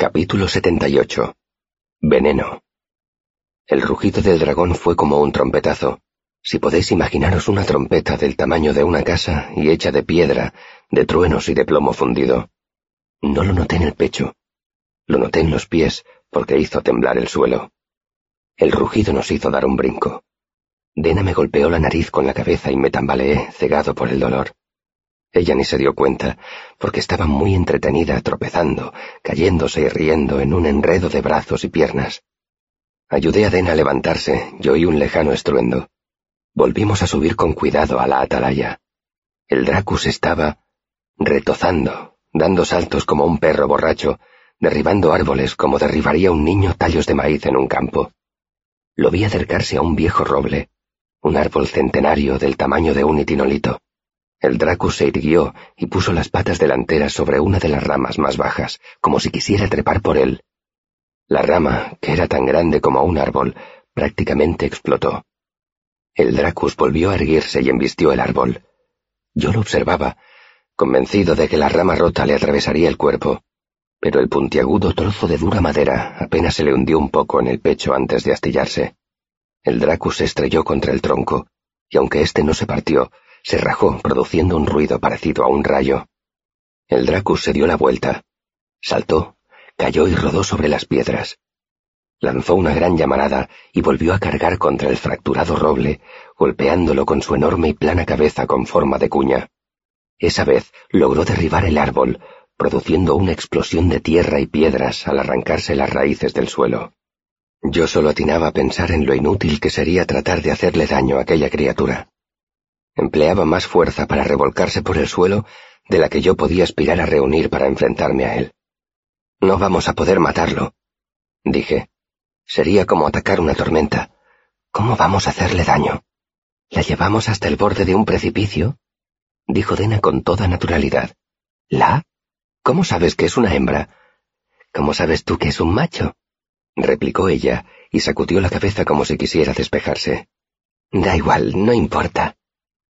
Capítulo 78 Veneno El rugido del dragón fue como un trompetazo. Si podéis imaginaros una trompeta del tamaño de una casa y hecha de piedra, de truenos y de plomo fundido. No lo noté en el pecho. Lo noté en los pies porque hizo temblar el suelo. El rugido nos hizo dar un brinco. Dena me golpeó la nariz con la cabeza y me tambaleé, cegado por el dolor. Ella ni se dio cuenta, porque estaba muy entretenida tropezando, cayéndose y riendo en un enredo de brazos y piernas. Ayudé a Dena a levantarse y oí un lejano estruendo. Volvimos a subir con cuidado a la atalaya. El Dracus estaba retozando, dando saltos como un perro borracho, derribando árboles como derribaría un niño tallos de maíz en un campo. Lo vi acercarse a un viejo roble, un árbol centenario del tamaño de un itinolito. El Dracus se irguió y puso las patas delanteras sobre una de las ramas más bajas, como si quisiera trepar por él. La rama, que era tan grande como un árbol, prácticamente explotó. El Dracus volvió a erguirse y embistió el árbol. Yo lo observaba, convencido de que la rama rota le atravesaría el cuerpo, pero el puntiagudo trozo de dura madera apenas se le hundió un poco en el pecho antes de astillarse. El Dracus se estrelló contra el tronco, y aunque éste no se partió, se rajó produciendo un ruido parecido a un rayo. El Dracus se dio la vuelta, saltó, cayó y rodó sobre las piedras. Lanzó una gran llamarada y volvió a cargar contra el fracturado roble, golpeándolo con su enorme y plana cabeza con forma de cuña. Esa vez logró derribar el árbol, produciendo una explosión de tierra y piedras al arrancarse las raíces del suelo. Yo solo atinaba a pensar en lo inútil que sería tratar de hacerle daño a aquella criatura empleaba más fuerza para revolcarse por el suelo de la que yo podía aspirar a reunir para enfrentarme a él. No vamos a poder matarlo, dije. Sería como atacar una tormenta. ¿Cómo vamos a hacerle daño? ¿La llevamos hasta el borde de un precipicio? dijo Dena con toda naturalidad. ¿La? ¿Cómo sabes que es una hembra? ¿Cómo sabes tú que es un macho? replicó ella, y sacudió la cabeza como si quisiera despejarse. Da igual, no importa.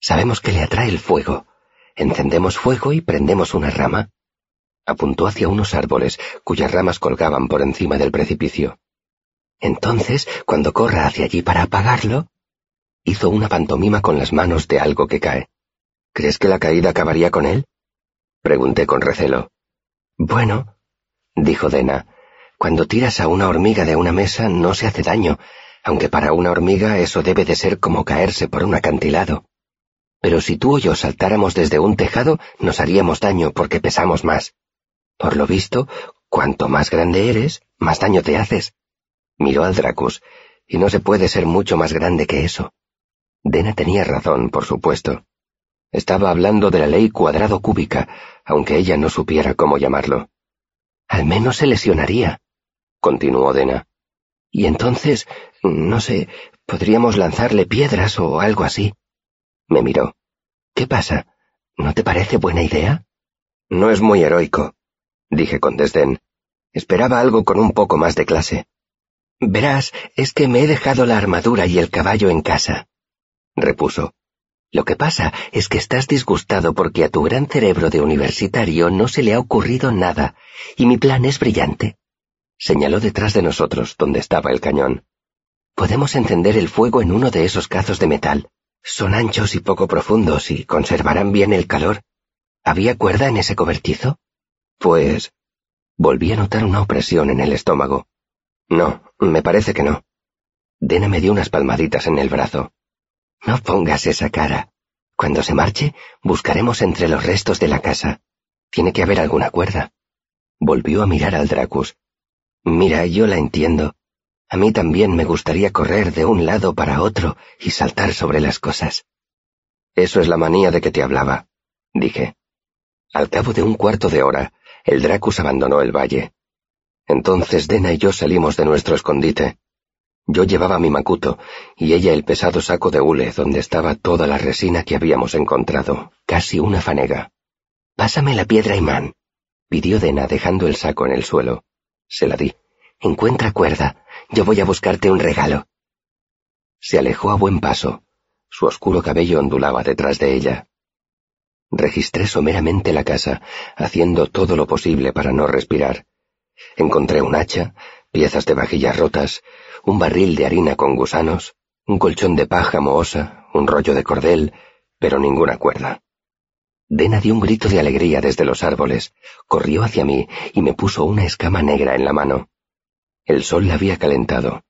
Sabemos que le atrae el fuego. Encendemos fuego y prendemos una rama. Apuntó hacia unos árboles cuyas ramas colgaban por encima del precipicio. Entonces, cuando corra hacia allí para apagarlo, hizo una pantomima con las manos de algo que cae. ¿Crees que la caída acabaría con él? Pregunté con recelo. Bueno, dijo Dena, cuando tiras a una hormiga de una mesa no se hace daño, aunque para una hormiga eso debe de ser como caerse por un acantilado. Pero si tú o yo saltáramos desde un tejado, nos haríamos daño porque pesamos más. Por lo visto, cuanto más grande eres, más daño te haces. Miró al Dracus, y no se puede ser mucho más grande que eso. Dena tenía razón, por supuesto. Estaba hablando de la ley cuadrado cúbica, aunque ella no supiera cómo llamarlo. Al menos se lesionaría, continuó Dena. Y entonces, no sé, podríamos lanzarle piedras o algo así. Me miró. ¿Qué pasa? ¿No te parece buena idea? No es muy heroico, dije con desdén. Esperaba algo con un poco más de clase. Verás, es que me he dejado la armadura y el caballo en casa, repuso. Lo que pasa es que estás disgustado porque a tu gran cerebro de universitario no se le ha ocurrido nada, y mi plan es brillante. Señaló detrás de nosotros, donde estaba el cañón. Podemos encender el fuego en uno de esos cazos de metal. Son anchos y poco profundos y conservarán bien el calor. ¿Había cuerda en ese cobertizo? Pues... Volví a notar una opresión en el estómago. No, me parece que no. Dena me dio unas palmaditas en el brazo. No pongas esa cara. Cuando se marche, buscaremos entre los restos de la casa. Tiene que haber alguna cuerda. Volvió a mirar al Dracus. Mira, yo la entiendo. A mí también me gustaría correr de un lado para otro y saltar sobre las cosas. Eso es la manía de que te hablaba, dije. Al cabo de un cuarto de hora, el Dracus abandonó el valle. Entonces Dena y yo salimos de nuestro escondite. Yo llevaba mi macuto y ella el pesado saco de hule donde estaba toda la resina que habíamos encontrado, casi una fanega. Pásame la piedra imán, pidió Dena dejando el saco en el suelo. Se la di. Encuentra cuerda. Yo voy a buscarte un regalo. Se alejó a buen paso. Su oscuro cabello ondulaba detrás de ella. Registré someramente la casa, haciendo todo lo posible para no respirar. Encontré un hacha, piezas de vajillas rotas, un barril de harina con gusanos, un colchón de paja mohosa, un rollo de cordel, pero ninguna cuerda. Dena dio un grito de alegría desde los árboles, corrió hacia mí y me puso una escama negra en la mano. El sol la había calentado.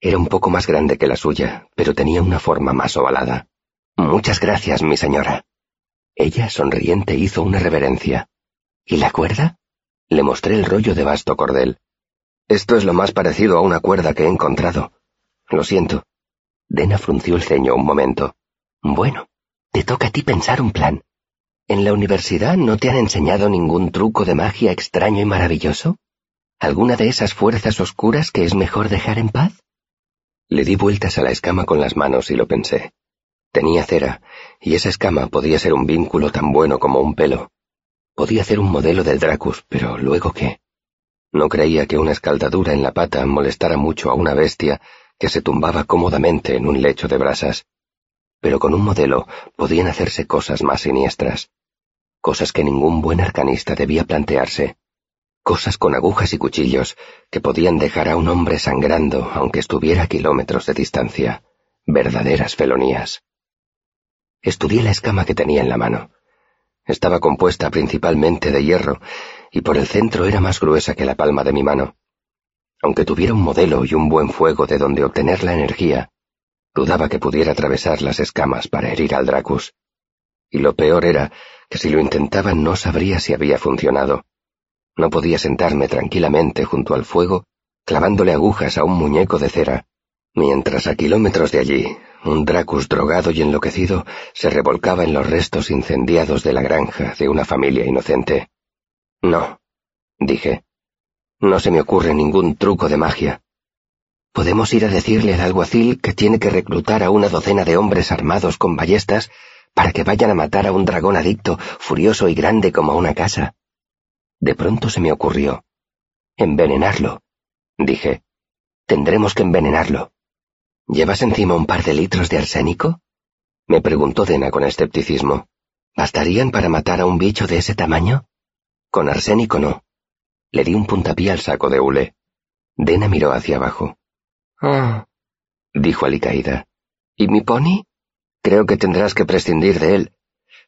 Era un poco más grande que la suya, pero tenía una forma más ovalada. Muchas gracias, mi señora. Ella, sonriente, hizo una reverencia. ¿Y la cuerda? Le mostré el rollo de vasto cordel. Esto es lo más parecido a una cuerda que he encontrado. Lo siento. Dena frunció el ceño un momento. Bueno, te toca a ti pensar un plan. ¿En la universidad no te han enseñado ningún truco de magia extraño y maravilloso? ¿Alguna de esas fuerzas oscuras que es mejor dejar en paz? Le di vueltas a la escama con las manos y lo pensé. Tenía cera, y esa escama podía ser un vínculo tan bueno como un pelo. Podía hacer un modelo del Dracus, pero luego qué. No creía que una escaldadura en la pata molestara mucho a una bestia que se tumbaba cómodamente en un lecho de brasas. Pero con un modelo podían hacerse cosas más siniestras, cosas que ningún buen arcanista debía plantearse, cosas con agujas y cuchillos que podían dejar a un hombre sangrando aunque estuviera a kilómetros de distancia, verdaderas felonías. Estudié la escama que tenía en la mano. Estaba compuesta principalmente de hierro, y por el centro era más gruesa que la palma de mi mano. Aunque tuviera un modelo y un buen fuego de donde obtener la energía, dudaba que pudiera atravesar las escamas para herir al Dracus. Y lo peor era que si lo intentaba no sabría si había funcionado. No podía sentarme tranquilamente junto al fuego, clavándole agujas a un muñeco de cera, mientras a kilómetros de allí un Dracus drogado y enloquecido se revolcaba en los restos incendiados de la granja de una familia inocente. No, dije. No se me ocurre ningún truco de magia. Podemos ir a decirle al alguacil que tiene que reclutar a una docena de hombres armados con ballestas para que vayan a matar a un dragón adicto, furioso y grande como una casa. De pronto se me ocurrió. Envenenarlo, dije. Tendremos que envenenarlo. ¿Llevas encima un par de litros de arsénico? Me preguntó Dena con escepticismo. ¿Bastarían para matar a un bicho de ese tamaño? Con arsénico no. Le di un puntapié al saco de hule. Dena miró hacia abajo. Ah, dijo alicaída. ¿Y mi pony? Creo que tendrás que prescindir de él,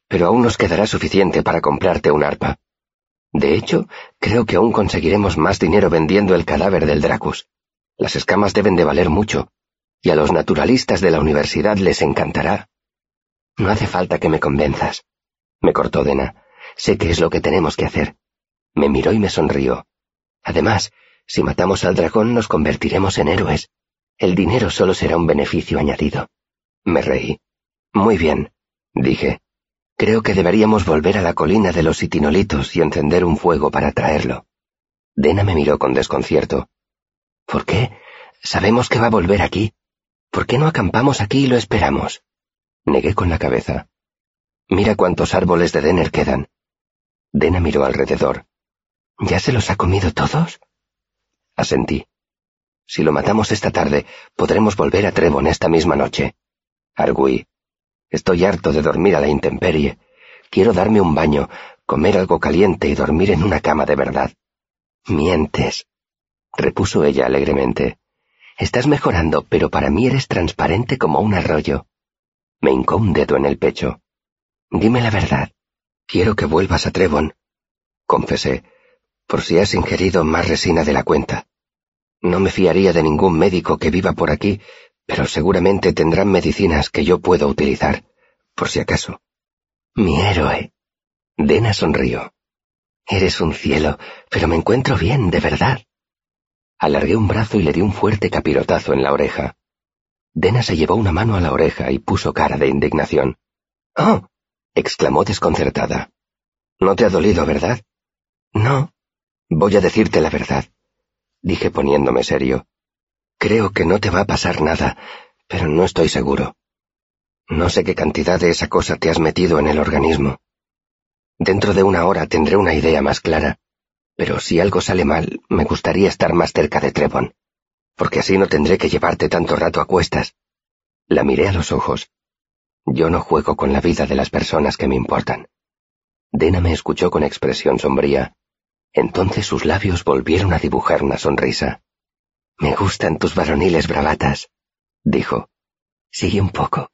pero aún nos quedará suficiente para comprarte un arpa. De hecho, creo que aún conseguiremos más dinero vendiendo el cadáver del Dracus. Las escamas deben de valer mucho, y a los naturalistas de la universidad les encantará. No hace falta que me convenzas. Me cortó Dena. Sé qué es lo que tenemos que hacer. Me miró y me sonrió. Además, si matamos al dragón nos convertiremos en héroes. El dinero solo será un beneficio añadido. Me reí. Muy bien, dije. Creo que deberíamos volver a la colina de los itinolitos y encender un fuego para traerlo. Dena me miró con desconcierto. ¿Por qué? Sabemos que va a volver aquí. ¿Por qué no acampamos aquí y lo esperamos? Negué con la cabeza. Mira cuántos árboles de Denner quedan. Dena miró alrededor. ¿Ya se los ha comido todos? Asentí. Si lo matamos esta tarde, podremos volver a Trevon esta misma noche. Arguí. Estoy harto de dormir a la intemperie. Quiero darme un baño, comer algo caliente y dormir en una cama de verdad. Mientes, repuso ella alegremente. Estás mejorando, pero para mí eres transparente como un arroyo. Me hincó un dedo en el pecho. Dime la verdad. Quiero que vuelvas a Trevon. Confesé, por si has ingerido más resina de la cuenta. No me fiaría de ningún médico que viva por aquí, pero seguramente tendrán medicinas que yo puedo utilizar, por si acaso. Mi héroe. Dena sonrió. Eres un cielo, pero me encuentro bien, de verdad. Alargué un brazo y le di un fuerte capirotazo en la oreja. Dena se llevó una mano a la oreja y puso cara de indignación. ¡Oh! exclamó desconcertada. No te ha dolido, ¿verdad? No. Voy a decirte la verdad, dije poniéndome serio. Creo que no te va a pasar nada, pero no estoy seguro. No sé qué cantidad de esa cosa te has metido en el organismo. Dentro de una hora tendré una idea más clara, pero si algo sale mal, me gustaría estar más cerca de Trevon, porque así no tendré que llevarte tanto rato a cuestas. La miré a los ojos. Yo no juego con la vida de las personas que me importan. Dena me escuchó con expresión sombría. Entonces sus labios volvieron a dibujar una sonrisa. Me gustan tus varoniles bravatas, dijo. Sigue un poco.